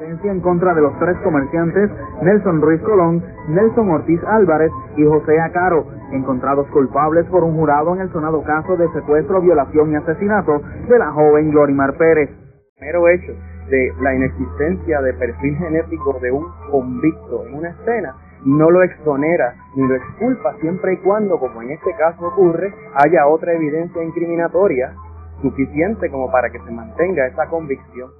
sentencia en contra de los tres comerciantes Nelson Ruiz Colón, Nelson Ortiz Álvarez y José Acaro, encontrados culpables por un jurado en el sonado caso de secuestro, violación y asesinato de la joven Glorimar Pérez. Mero hecho de la inexistencia de perfil genético de un convicto en una escena no lo exonera ni lo exculpa siempre y cuando, como en este caso ocurre, haya otra evidencia incriminatoria suficiente como para que se mantenga esa convicción.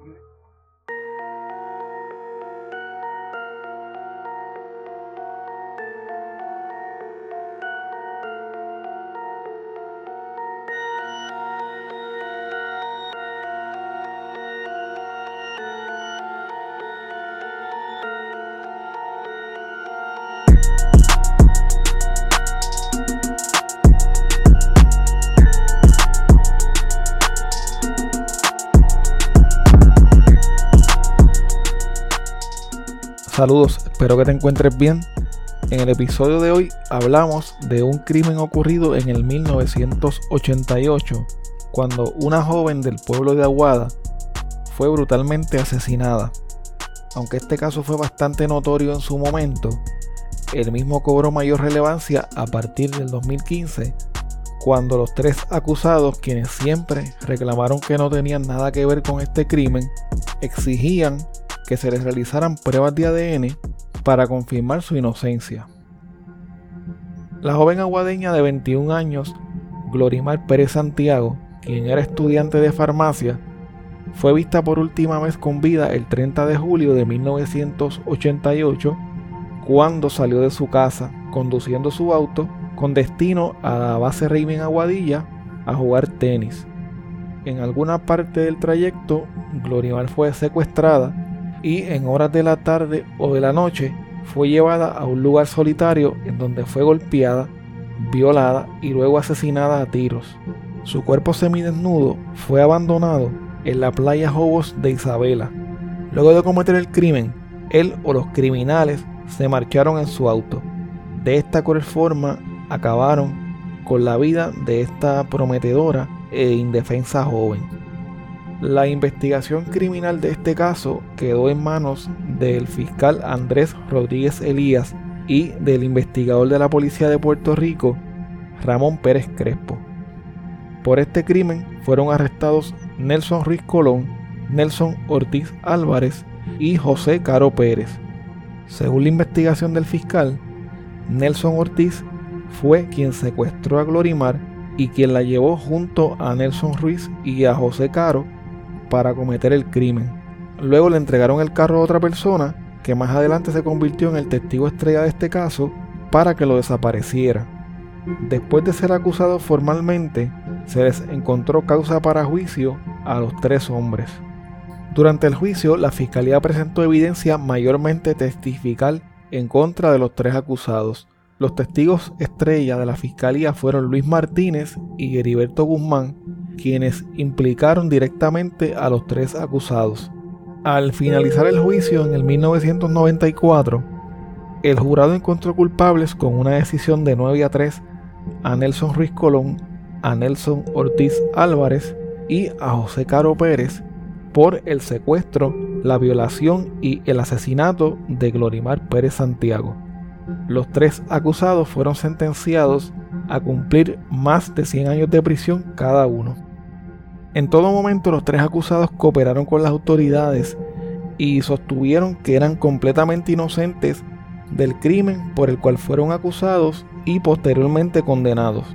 Saludos, espero que te encuentres bien. En el episodio de hoy hablamos de un crimen ocurrido en el 1988, cuando una joven del pueblo de Aguada fue brutalmente asesinada. Aunque este caso fue bastante notorio en su momento, el mismo cobró mayor relevancia a partir del 2015, cuando los tres acusados, quienes siempre reclamaron que no tenían nada que ver con este crimen, exigían que se les realizaran pruebas de ADN para confirmar su inocencia. La joven aguadeña de 21 años, Glorimar Pérez Santiago, quien era estudiante de farmacia, fue vista por última vez con vida el 30 de julio de 1988 cuando salió de su casa conduciendo su auto con destino a la base Raymond Aguadilla a jugar tenis. En alguna parte del trayecto, Glorimar fue secuestrada y en horas de la tarde o de la noche fue llevada a un lugar solitario en donde fue golpeada, violada y luego asesinada a tiros. Su cuerpo semidesnudo fue abandonado en la playa Jobos de Isabela. Luego de cometer el crimen, él o los criminales se marcharon en su auto. De esta cruel forma acabaron con la vida de esta prometedora e indefensa joven. La investigación criminal de este caso quedó en manos del fiscal Andrés Rodríguez Elías y del investigador de la Policía de Puerto Rico, Ramón Pérez Crespo. Por este crimen fueron arrestados Nelson Ruiz Colón, Nelson Ortiz Álvarez y José Caro Pérez. Según la investigación del fiscal, Nelson Ortiz fue quien secuestró a Glorimar y quien la llevó junto a Nelson Ruiz y a José Caro para cometer el crimen. Luego le entregaron el carro a otra persona que más adelante se convirtió en el testigo estrella de este caso para que lo desapareciera. Después de ser acusado formalmente, se les encontró causa para juicio a los tres hombres. Durante el juicio, la fiscalía presentó evidencia mayormente testifical en contra de los tres acusados. Los testigos estrella de la fiscalía fueron Luis Martínez y Heriberto Guzmán, quienes implicaron directamente a los tres acusados. Al finalizar el juicio en el 1994, el jurado encontró culpables con una decisión de 9 a 3 a Nelson Ruiz Colón, a Nelson Ortiz Álvarez y a José Caro Pérez por el secuestro, la violación y el asesinato de Glorimar Pérez Santiago. Los tres acusados fueron sentenciados a cumplir más de 100 años de prisión cada uno. En todo momento los tres acusados cooperaron con las autoridades y sostuvieron que eran completamente inocentes del crimen por el cual fueron acusados y posteriormente condenados.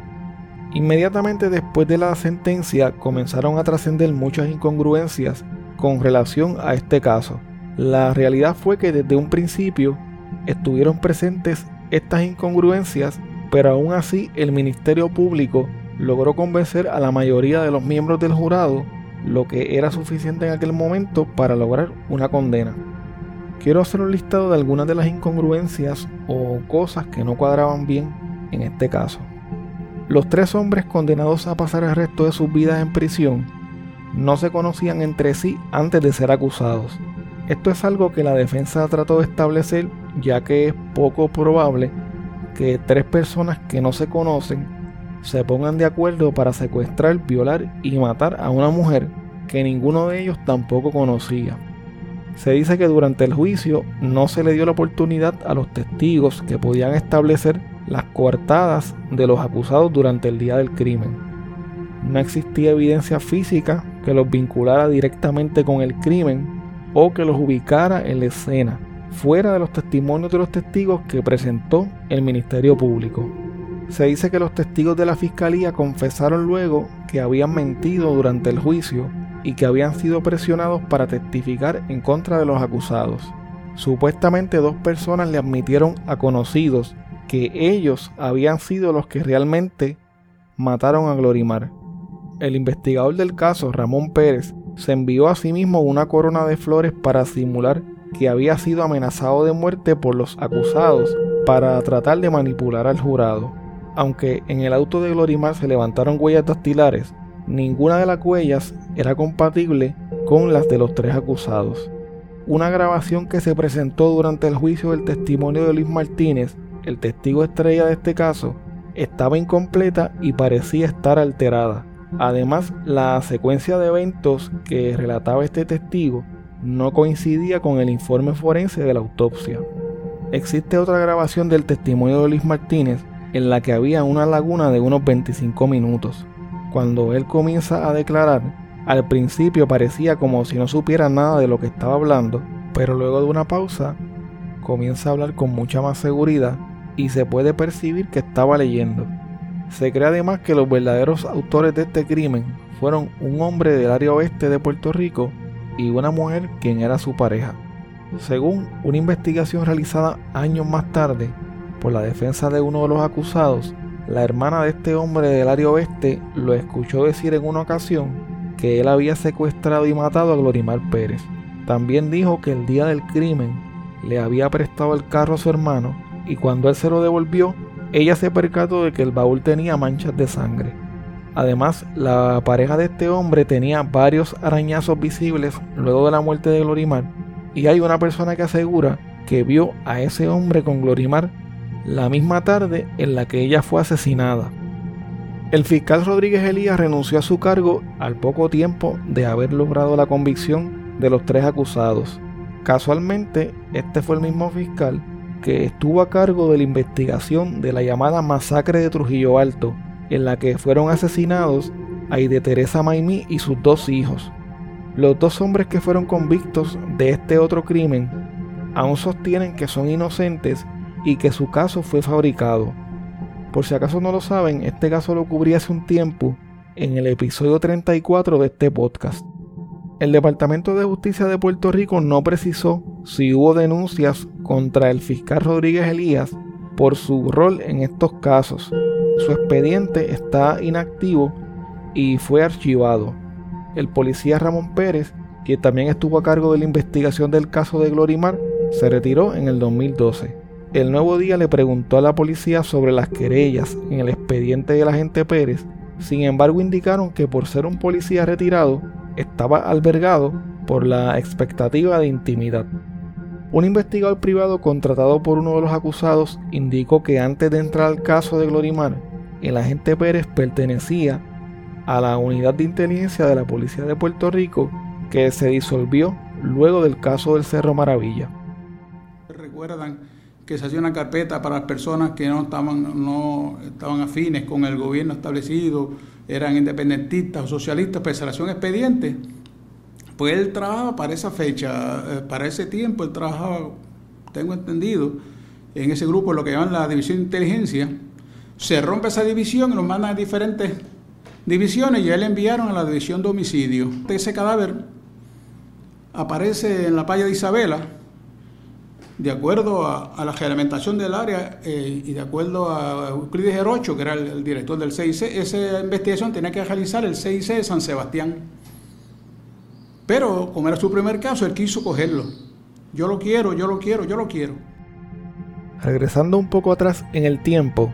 Inmediatamente después de la sentencia comenzaron a trascender muchas incongruencias con relación a este caso. La realidad fue que desde un principio estuvieron presentes estas incongruencias, pero aún así el Ministerio Público logró convencer a la mayoría de los miembros del jurado, lo que era suficiente en aquel momento para lograr una condena. Quiero hacer un listado de algunas de las incongruencias o cosas que no cuadraban bien en este caso. Los tres hombres condenados a pasar el resto de sus vidas en prisión no se conocían entre sí antes de ser acusados. Esto es algo que la defensa trató de establecer ya que es poco probable que tres personas que no se conocen se pongan de acuerdo para secuestrar, violar y matar a una mujer que ninguno de ellos tampoco conocía. Se dice que durante el juicio no se le dio la oportunidad a los testigos que podían establecer las coartadas de los acusados durante el día del crimen. No existía evidencia física que los vinculara directamente con el crimen o que los ubicara en la escena, fuera de los testimonios de los testigos que presentó el Ministerio Público. Se dice que los testigos de la Fiscalía confesaron luego que habían mentido durante el juicio y que habían sido presionados para testificar en contra de los acusados. Supuestamente dos personas le admitieron a conocidos que ellos habían sido los que realmente mataron a Glorimar. El investigador del caso, Ramón Pérez, se envió a sí mismo una corona de flores para simular que había sido amenazado de muerte por los acusados para tratar de manipular al jurado. Aunque en el auto de Glorimar se levantaron huellas dactilares, ninguna de las huellas era compatible con las de los tres acusados. Una grabación que se presentó durante el juicio del testimonio de Luis Martínez, el testigo estrella de este caso, estaba incompleta y parecía estar alterada. Además, la secuencia de eventos que relataba este testigo no coincidía con el informe forense de la autopsia. Existe otra grabación del testimonio de Luis Martínez en la que había una laguna de unos 25 minutos. Cuando él comienza a declarar, al principio parecía como si no supiera nada de lo que estaba hablando, pero luego de una pausa comienza a hablar con mucha más seguridad y se puede percibir que estaba leyendo. Se cree además que los verdaderos autores de este crimen fueron un hombre del área oeste de Puerto Rico y una mujer quien era su pareja. Según una investigación realizada años más tarde por la defensa de uno de los acusados, la hermana de este hombre del área oeste lo escuchó decir en una ocasión que él había secuestrado y matado a Glorimar Pérez. También dijo que el día del crimen le había prestado el carro a su hermano y cuando él se lo devolvió, ella se percató de que el baúl tenía manchas de sangre. Además, la pareja de este hombre tenía varios arañazos visibles luego de la muerte de Glorimar y hay una persona que asegura que vio a ese hombre con Glorimar la misma tarde en la que ella fue asesinada. El fiscal Rodríguez Elías renunció a su cargo al poco tiempo de haber logrado la convicción de los tres acusados. Casualmente, este fue el mismo fiscal que estuvo a cargo de la investigación de la llamada masacre de Trujillo Alto, en la que fueron asesinados Aide Teresa Maimí y sus dos hijos. Los dos hombres que fueron convictos de este otro crimen aún sostienen que son inocentes y que su caso fue fabricado. Por si acaso no lo saben, este caso lo cubrí hace un tiempo en el episodio 34 de este podcast. El Departamento de Justicia de Puerto Rico no precisó si hubo denuncias contra el fiscal Rodríguez Elías por su rol en estos casos. Su expediente está inactivo y fue archivado. El policía Ramón Pérez, quien también estuvo a cargo de la investigación del caso de Glorimar, se retiró en el 2012. El nuevo día le preguntó a la policía sobre las querellas en el expediente del agente Pérez, sin embargo indicaron que por ser un policía retirado, estaba albergado por la expectativa de intimidad. Un investigador privado contratado por uno de los acusados indicó que antes de entrar al caso de Glorimar, el agente Pérez pertenecía a la unidad de inteligencia de la Policía de Puerto Rico que se disolvió luego del caso del Cerro Maravilla. Recuerdan que se hacía una carpeta para las personas que no estaban, no estaban afines con el gobierno establecido, eran independentistas o socialistas, pues se hacía un expediente. Pues él trabajaba para esa fecha, eh, para ese tiempo, él trabajaba, tengo entendido, en ese grupo, lo que llaman la división de inteligencia. Se rompe esa división y nos mandan a diferentes divisiones y ya le enviaron a la división de homicidio. Ese cadáver aparece en la playa de Isabela, de acuerdo a, la reglamentación del área eh, y de acuerdo a Euclides Herocho, que era el, director del CIC, esa investigación tenía que realizar el CIC de San Sebastián. Pero como era su primer caso, él quiso cogerlo. Yo lo quiero, yo lo quiero, yo lo quiero. Regresando un poco atrás en el tiempo,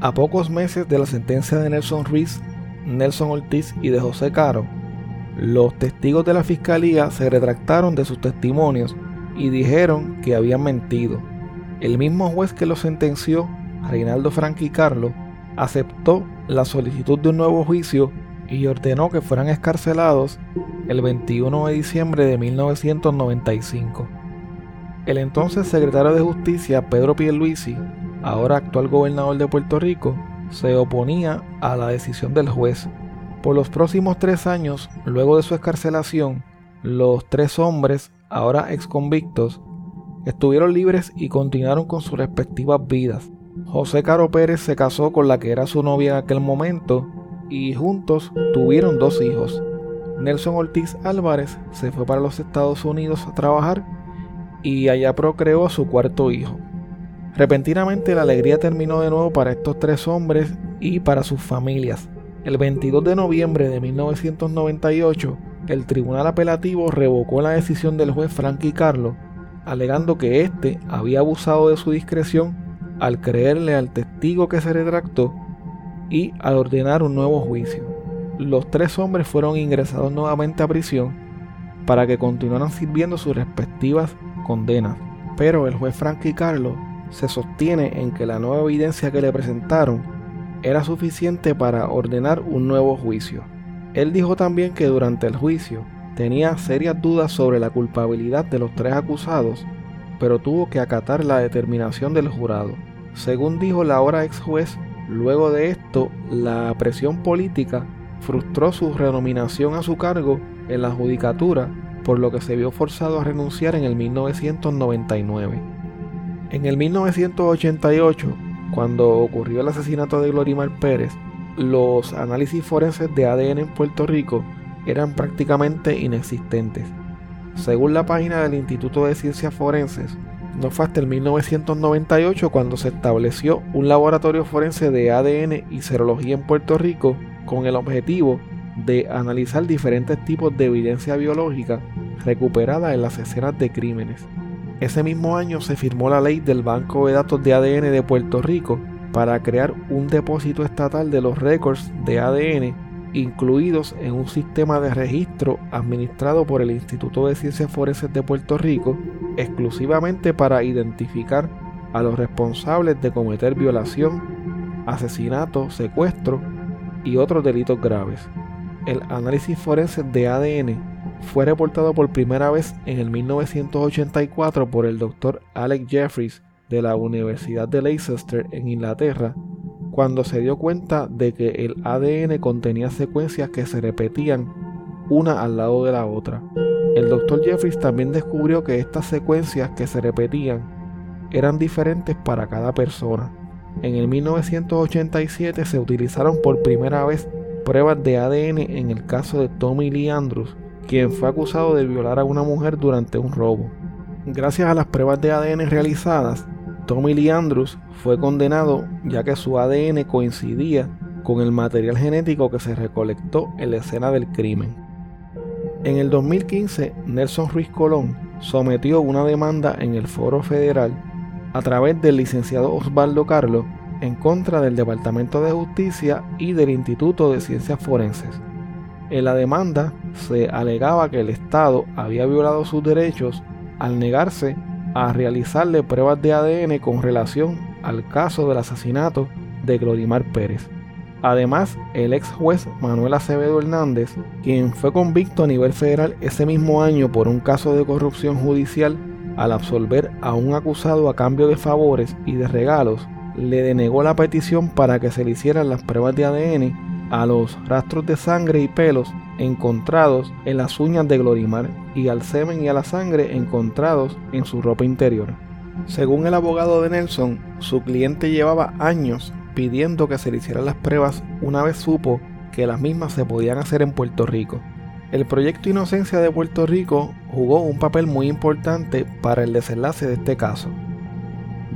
a pocos meses de la sentencia de Nelson Ruiz, Nelson Ortiz y de José Caro, los testigos de la fiscalía se retractaron de sus testimonios y dijeron que habían mentido. El mismo juez que lo sentenció, Reinaldo Franqui Carlos, aceptó la solicitud de un nuevo juicio y ordenó que fueran escarcelados el 21 de diciembre de 1995. El entonces secretario de Justicia, Pedro Pierluisi, ahora actual gobernador de Puerto Rico, se oponía a la decisión del juez. Por los próximos tres años, luego de su escarcelación, los tres hombres, ahora ex convictos, estuvieron libres y continuaron con sus respectivas vidas. José Caro Pérez se casó con la que era su novia en aquel momento y juntos tuvieron dos hijos. Nelson Ortiz Álvarez se fue para los Estados Unidos a trabajar y allá procreó a su cuarto hijo. Repentinamente la alegría terminó de nuevo para estos tres hombres y para sus familias. El 22 de noviembre de 1998, el tribunal apelativo revocó la decisión del juez Frankie Carlo, alegando que éste había abusado de su discreción al creerle al testigo que se retractó y al ordenar un nuevo juicio. Los tres hombres fueron ingresados nuevamente a prisión para que continuaran sirviendo sus respectivas condenas, pero el juez Frankie Carlo se sostiene en que la nueva evidencia que le presentaron era suficiente para ordenar un nuevo juicio. Él dijo también que durante el juicio tenía serias dudas sobre la culpabilidad de los tres acusados, pero tuvo que acatar la determinación del jurado. Según dijo la ahora ex juez, luego de esto, la presión política frustró su renominación a su cargo en la judicatura, por lo que se vio forzado a renunciar en el 1999. En el 1988, cuando ocurrió el asesinato de Glorimar Pérez, los análisis forenses de ADN en Puerto Rico eran prácticamente inexistentes. Según la página del Instituto de Ciencias Forenses, no fue hasta el 1998 cuando se estableció un laboratorio forense de ADN y serología en Puerto Rico con el objetivo de analizar diferentes tipos de evidencia biológica recuperada en las escenas de crímenes. Ese mismo año se firmó la ley del Banco de Datos de ADN de Puerto Rico para crear un depósito estatal de los récords de ADN incluidos en un sistema de registro administrado por el Instituto de Ciencias Forenses de Puerto Rico exclusivamente para identificar a los responsables de cometer violación, asesinato, secuestro y otros delitos graves. El análisis forense de ADN fue reportado por primera vez en el 1984 por el doctor Alex Jeffries de la Universidad de Leicester en Inglaterra, cuando se dio cuenta de que el ADN contenía secuencias que se repetían una al lado de la otra. El doctor Jeffries también descubrió que estas secuencias que se repetían eran diferentes para cada persona. En el 1987 se utilizaron por primera vez pruebas de ADN en el caso de Tommy Lee Andrews, quien fue acusado de violar a una mujer durante un robo. Gracias a las pruebas de ADN realizadas, Tommy Lee Andrews fue condenado ya que su ADN coincidía con el material genético que se recolectó en la escena del crimen. En el 2015, Nelson Ruiz Colón sometió una demanda en el Foro Federal a través del licenciado Osvaldo Carlos en contra del Departamento de Justicia y del Instituto de Ciencias Forenses en la demanda se alegaba que el Estado había violado sus derechos al negarse a realizarle pruebas de ADN con relación al caso del asesinato de Glorimar Pérez. Además, el ex juez Manuel Acevedo Hernández, quien fue convicto a nivel federal ese mismo año por un caso de corrupción judicial al absolver a un acusado a cambio de favores y de regalos, le denegó la petición para que se le hicieran las pruebas de ADN a los rastros de sangre y pelos encontrados en las uñas de Glorimar y al semen y a la sangre encontrados en su ropa interior. Según el abogado de Nelson, su cliente llevaba años pidiendo que se le hicieran las pruebas una vez supo que las mismas se podían hacer en Puerto Rico. El proyecto Inocencia de Puerto Rico jugó un papel muy importante para el desenlace de este caso.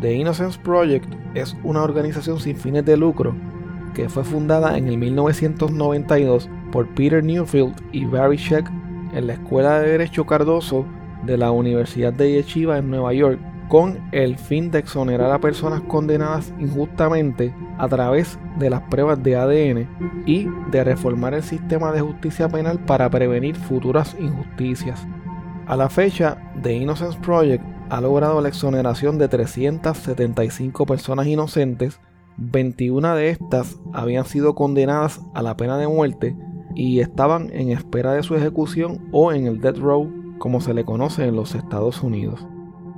The Innocence Project es una organización sin fines de lucro que fue fundada en el 1992 por Peter Newfield y Barry Sheck en la Escuela de Derecho Cardoso de la Universidad de Yeshiva en Nueva York, con el fin de exonerar a personas condenadas injustamente a través de las pruebas de ADN y de reformar el sistema de justicia penal para prevenir futuras injusticias. A la fecha, The Innocence Project ha logrado la exoneración de 375 personas inocentes 21 de estas habían sido condenadas a la pena de muerte y estaban en espera de su ejecución o en el death row como se le conoce en los Estados Unidos.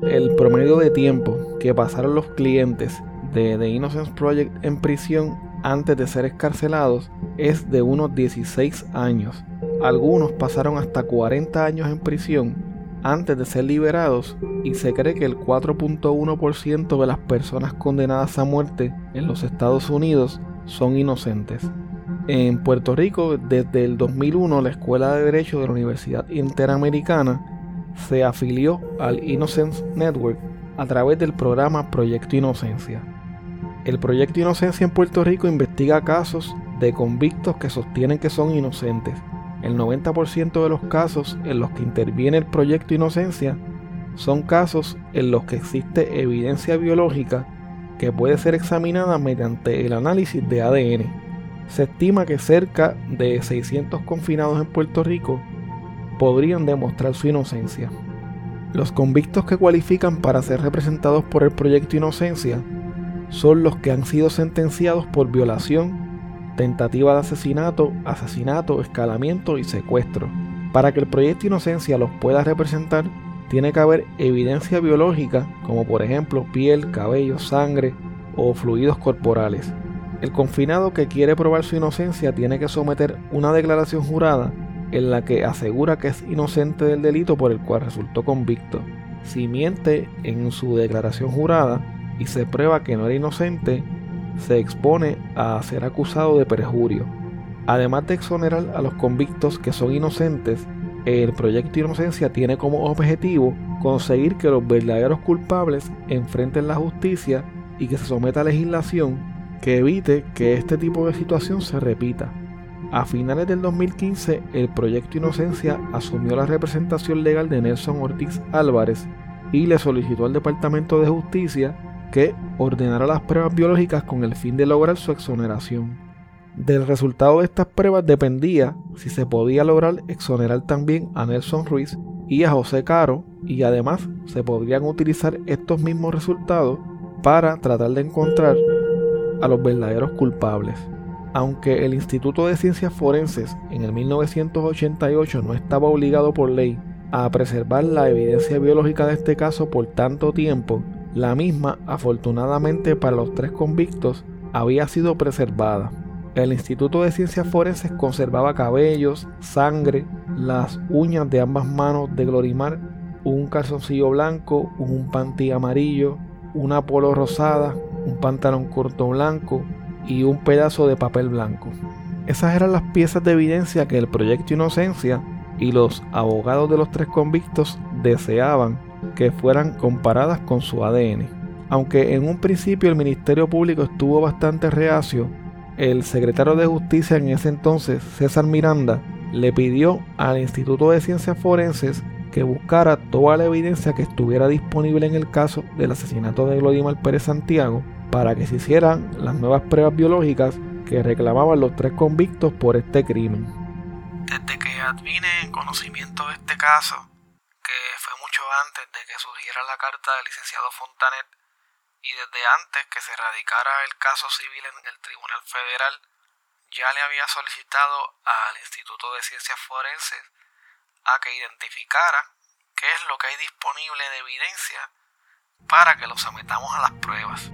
El promedio de tiempo que pasaron los clientes de The Innocence Project en prisión antes de ser escarcelados es de unos 16 años. Algunos pasaron hasta 40 años en prisión antes de ser liberados y se cree que el 4.1% de las personas condenadas a muerte en los Estados Unidos son inocentes. En Puerto Rico, desde el 2001, la Escuela de Derecho de la Universidad Interamericana se afilió al Innocence Network a través del programa Proyecto Inocencia. El Proyecto Inocencia en Puerto Rico investiga casos de convictos que sostienen que son inocentes. El 90% de los casos en los que interviene el Proyecto Inocencia son casos en los que existe evidencia biológica que puede ser examinada mediante el análisis de ADN. Se estima que cerca de 600 confinados en Puerto Rico podrían demostrar su inocencia. Los convictos que cualifican para ser representados por el proyecto Inocencia son los que han sido sentenciados por violación, tentativa de asesinato, asesinato, escalamiento y secuestro. Para que el proyecto Inocencia los pueda representar, tiene que haber evidencia biológica, como por ejemplo piel, cabello, sangre o fluidos corporales. El confinado que quiere probar su inocencia tiene que someter una declaración jurada en la que asegura que es inocente del delito por el cual resultó convicto. Si miente en su declaración jurada y se prueba que no era inocente, se expone a ser acusado de perjurio. Además de exonerar a los convictos que son inocentes, el proyecto Inocencia tiene como objetivo conseguir que los verdaderos culpables enfrenten la justicia y que se someta a legislación que evite que este tipo de situación se repita. A finales del 2015, el Proyecto Inocencia asumió la representación legal de Nelson Ortiz Álvarez y le solicitó al Departamento de Justicia que ordenara las pruebas biológicas con el fin de lograr su exoneración. Del resultado de estas pruebas dependía si se podía lograr exonerar también a Nelson Ruiz y a José Caro y además se podrían utilizar estos mismos resultados para tratar de encontrar a los verdaderos culpables. Aunque el Instituto de Ciencias Forenses en el 1988 no estaba obligado por ley a preservar la evidencia biológica de este caso por tanto tiempo, la misma, afortunadamente para los tres convictos, había sido preservada. El Instituto de Ciencias Forenses conservaba cabellos, sangre, las uñas de ambas manos de Glorimar, un calzoncillo blanco, un panty amarillo, una polo rosada, un pantalón corto blanco y un pedazo de papel blanco. Esas eran las piezas de evidencia que el proyecto Inocencia y los abogados de los tres convictos deseaban que fueran comparadas con su ADN. Aunque en un principio el Ministerio Público estuvo bastante reacio, el secretario de Justicia en ese entonces, César Miranda, le pidió al Instituto de Ciencias Forenses que buscara toda la evidencia que estuviera disponible en el caso del asesinato de Glodimar Pérez Santiago para que se hicieran las nuevas pruebas biológicas que reclamaban los tres convictos por este crimen. Desde que advine en conocimiento de este caso, antes de que surgiera la carta del licenciado Fontanet y desde antes que se radicara el caso civil en el Tribunal Federal, ya le había solicitado al Instituto de Ciencias Forenses a que identificara qué es lo que hay disponible de evidencia para que lo sometamos a las pruebas.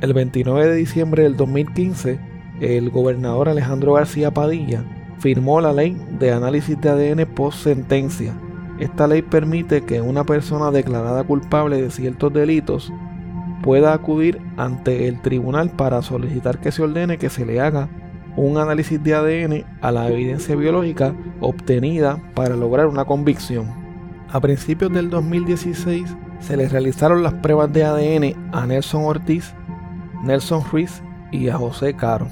El 29 de diciembre del 2015, el gobernador Alejandro García Padilla firmó la ley de análisis de ADN post sentencia. Esta ley permite que una persona declarada culpable de ciertos delitos pueda acudir ante el tribunal para solicitar que se ordene que se le haga un análisis de ADN a la evidencia biológica obtenida para lograr una convicción. A principios del 2016 se le realizaron las pruebas de ADN a Nelson Ortiz Nelson Ruiz y a José Caro.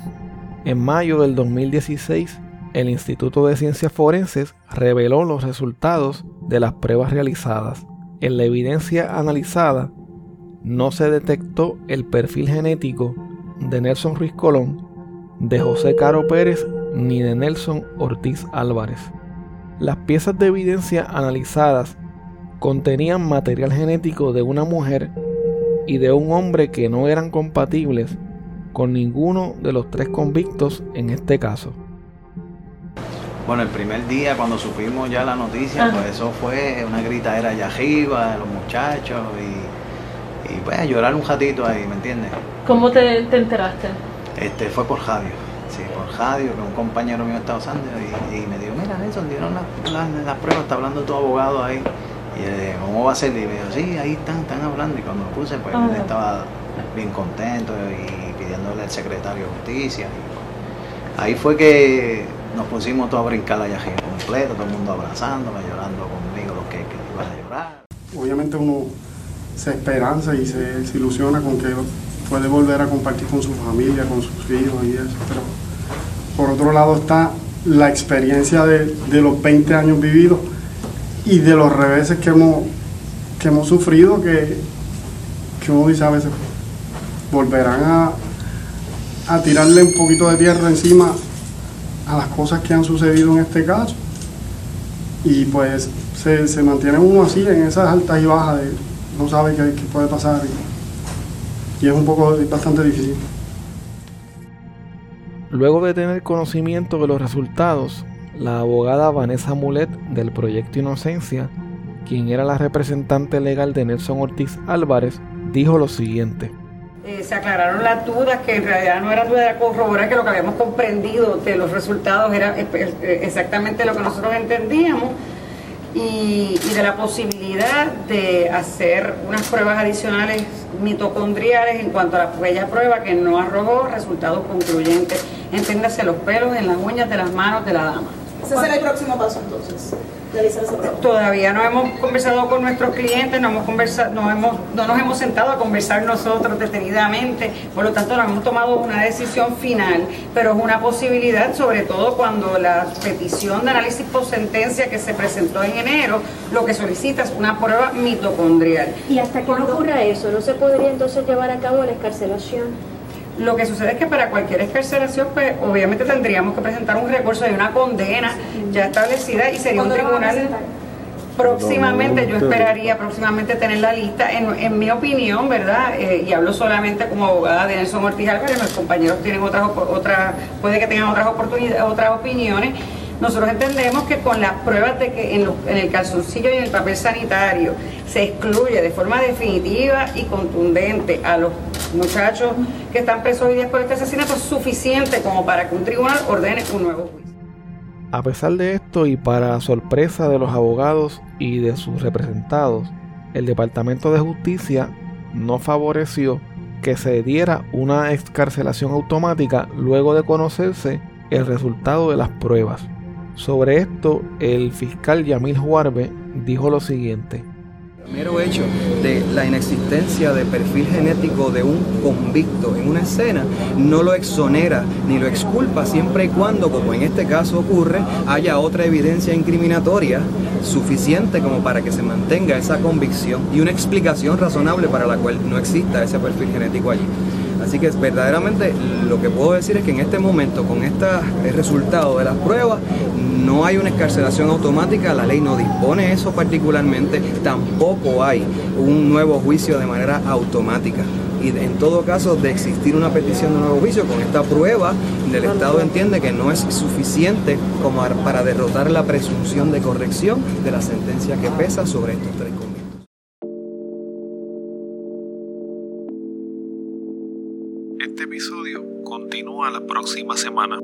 En mayo del 2016, el Instituto de Ciencias Forenses reveló los resultados de las pruebas realizadas. En la evidencia analizada no se detectó el perfil genético de Nelson Ruiz Colón, de José Caro Pérez ni de Nelson Ortiz Álvarez. Las piezas de evidencia analizadas contenían material genético de una mujer y de un hombre que no eran compatibles con ninguno de los tres convictos en este caso. Bueno, el primer día cuando supimos ya la noticia, pues eso fue una gritadera allá arriba de los muchachos y, y pues a llorar un ratito ahí, ¿me entiendes? ¿Cómo te, te enteraste? Este, fue por radio, sí, por radio, que un compañero mío estaba usando y, y me dijo, mira Nelson, dieron las las- las pruebas, está hablando tu abogado ahí. Y yo le dije, ¿cómo va a ser? Y me dijo, sí, ahí están, están hablando. Y cuando lo puse, pues él estaba bien contento y pidiéndole al secretario de justicia. Y, pues, ahí fue que nos pusimos todos a brincar allá arriba completo, todo el mundo abrazándome, llorando conmigo, los que, que a llorar. obviamente uno se esperanza y se, ilusiona con que puede volver a compartir con su familia, con sus hijos y eso, pero por otro lado está la experiencia de, de los 20 años vividos y de los reveses que hemos, que hemos sufrido que, que uno dice a veces volverán a, a tirarle un poquito de tierra encima a las cosas que han sucedido en este caso y pues se, se mantiene uno así en esas altas y bajas de no sabe qué, qué puede pasar y, y es un poco bastante difícil. Luego de tener conocimiento de los resultados, la abogada Vanessa Mulet del Proyecto Inocencia, quien era la representante legal de Nelson Ortiz Álvarez, dijo lo siguiente. Eh, se aclararon las dudas, que en realidad no era duda, era corroborar que lo que habíamos comprendido de los resultados era eh, eh, exactamente lo que nosotros entendíamos y, y de la posibilidad de hacer unas pruebas adicionales mitocondriales en cuanto a la bella prueba que no arrojó resultados concluyentes. Entiéndase los pelos en las uñas de las manos de la dama. Ese será el próximo paso entonces, realizar esa prueba. Todavía no hemos conversado con nuestros clientes, no, hemos conversado, no, hemos, no nos hemos sentado a conversar nosotros detenidamente, por lo tanto no hemos tomado una decisión final, pero es una posibilidad, sobre todo cuando la petición de análisis post sentencia que se presentó en enero, lo que solicita es una prueba mitocondrial. Y hasta que no ocurra eso, ¿no se podría entonces llevar a cabo la escarcelación? Lo que sucede es que para cualquier escarcelación, pues obviamente tendríamos que presentar un recurso de una condena ya establecida y sería un ¿Cuándo lo van a tribunal. Próximamente, yo esperaría próximamente tener la lista. En, en mi opinión, ¿verdad? Eh, y hablo solamente como abogada de Nelson Ortiz Álvarez, mis compañeros tienen otras, otras puede que tengan otras oportunidades, otras opiniones. Nosotros entendemos que con las pruebas de que en, los- en el calzoncillo y en el papel sanitario se excluye de forma definitiva y contundente a los muchachos que están presos hoy día por este asesinato es suficiente como para que un tribunal ordene un nuevo juicio. A pesar de esto y para sorpresa de los abogados y de sus representados, el Departamento de Justicia no favoreció que se diera una excarcelación automática luego de conocerse el resultado de las pruebas. Sobre esto, el fiscal Yamil Juarbe dijo lo siguiente. Mero hecho de la inexistencia de perfil genético de un convicto en una escena no lo exonera ni lo exculpa siempre y cuando, como en este caso ocurre, haya otra evidencia incriminatoria suficiente como para que se mantenga esa convicción y una explicación razonable para la cual no exista ese perfil genético allí. Así que verdaderamente lo que puedo decir es que en este momento, con este resultado de las pruebas, no hay una escarcelación automática, la ley no dispone eso particularmente, tampoco hay un nuevo juicio de manera automática. Y en todo caso, de existir una petición de nuevo juicio, con esta prueba, el Estado entiende que no es suficiente como para derrotar la presunción de corrección de la sentencia que pesa sobre estos tres próxima semana.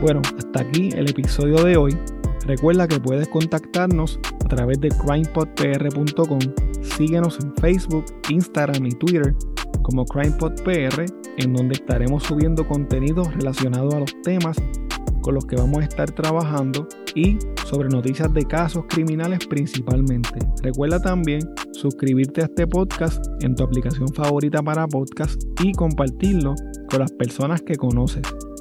Bueno, hasta aquí el episodio de hoy. Recuerda que puedes contactarnos a través de crimepodpr.com. Síguenos en Facebook, Instagram y Twitter como CrimePodPR, en donde estaremos subiendo contenido relacionado a los temas con los que vamos a estar trabajando y sobre noticias de casos criminales principalmente. Recuerda también suscribirte a este podcast en tu aplicación favorita para podcast y compartirlo con las personas que conoces.